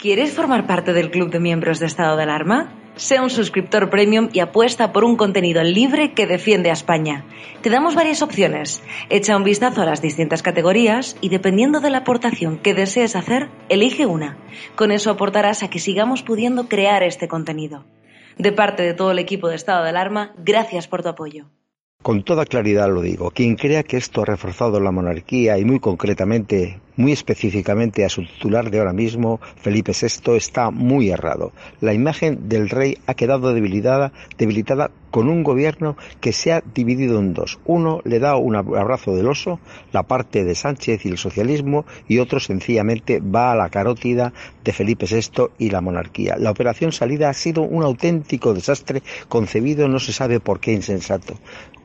¿Quieres formar parte del club de miembros de estado de alarma? Sea un suscriptor premium y apuesta por un contenido libre que defiende a España. Te damos varias opciones. Echa un vistazo a las distintas categorías y dependiendo de la aportación que desees hacer, elige una. Con eso aportarás a que sigamos pudiendo crear este contenido. De parte de todo el equipo de estado de alarma, gracias por tu apoyo. Con toda claridad lo digo, quien crea que esto ha reforzado la monarquía y muy concretamente, muy específicamente a su titular de ahora mismo, Felipe VI, está muy errado. La imagen del rey ha quedado debilitada, debilitada con un gobierno que se ha dividido en dos. Uno le da un abrazo del oso, la parte de Sánchez y el socialismo, y otro sencillamente va a la carótida de Felipe VI y la monarquía. La operación salida ha sido un auténtico desastre concebido no se sabe por qué insensato.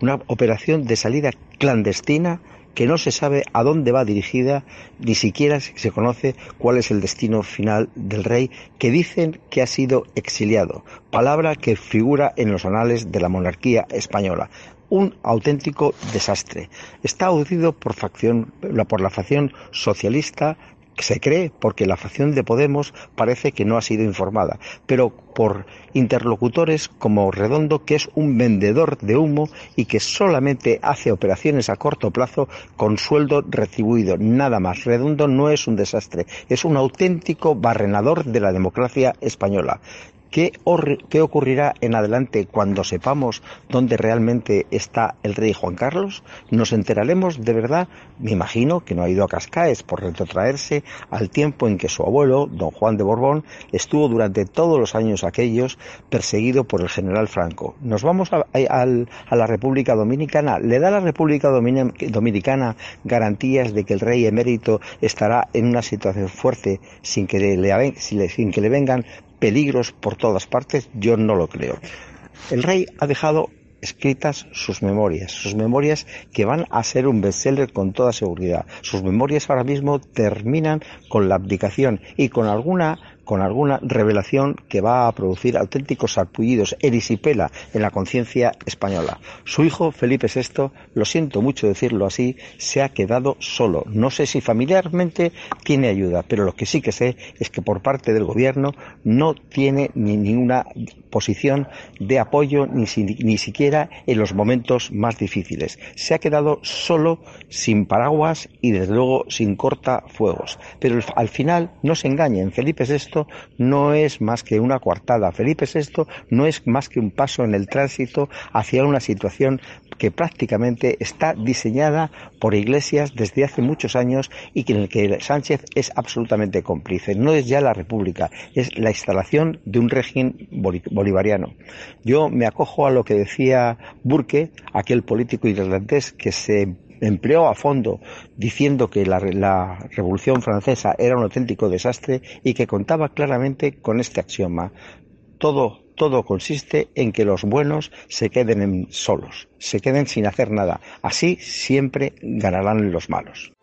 Una operación de salida clandestina que no se sabe a dónde va dirigida, ni siquiera se conoce cuál es el destino final del rey, que dicen que ha sido exiliado, palabra que figura en los anales de la monarquía española. Un auténtico desastre. Está audido por, facción, por la facción socialista se cree porque la facción de Podemos parece que no ha sido informada, pero por interlocutores como Redondo, que es un vendedor de humo y que solamente hace operaciones a corto plazo con sueldo retribuido, nada más. Redondo no es un desastre, es un auténtico barrenador de la democracia española. ¿Qué, ¿Qué, ocurrirá en adelante cuando sepamos dónde realmente está el rey Juan Carlos? ¿Nos enteraremos de verdad? Me imagino que no ha ido a Cascaes por retrotraerse al tiempo en que su abuelo, don Juan de Borbón, estuvo durante todos los años aquellos perseguido por el general Franco. Nos vamos a, a, a la República Dominicana. ¿Le da la República Dominicana garantías de que el rey emérito estará en una situación fuerte sin que le, sin que le vengan peligros por todas partes, yo no lo creo. El rey ha dejado escritas sus memorias, sus memorias que van a ser un bestseller con toda seguridad. Sus memorias ahora mismo terminan con la abdicación y con alguna con alguna revelación que va a producir auténticos sarpullidos, erisipela en la conciencia española. Su hijo, Felipe VI, lo siento mucho decirlo así, se ha quedado solo. No sé si familiarmente tiene ayuda, pero lo que sí que sé es que por parte del gobierno no tiene ni ninguna posición de apoyo ni, ni siquiera en los momentos más difíciles. Se ha quedado solo, sin paraguas y desde luego sin cortafuegos. Pero al final no se engañen, Felipe VI no es más que una coartada. Felipe VI no es más que un paso en el tránsito hacia una situación que prácticamente está diseñada por iglesias desde hace muchos años y en el que Sánchez es absolutamente cómplice. No es ya la República, es la instalación de un régimen bolivariano. Yo me acojo a lo que decía Burke, aquel político irlandés que se empleó a fondo diciendo que la, la, Revolución Francesa era un auténtico desastre y que contaba claramente con este axioma. Todo, todo consiste en que los buenos se queden en solos, se queden sin hacer nada. Así siempre ganarán los malos.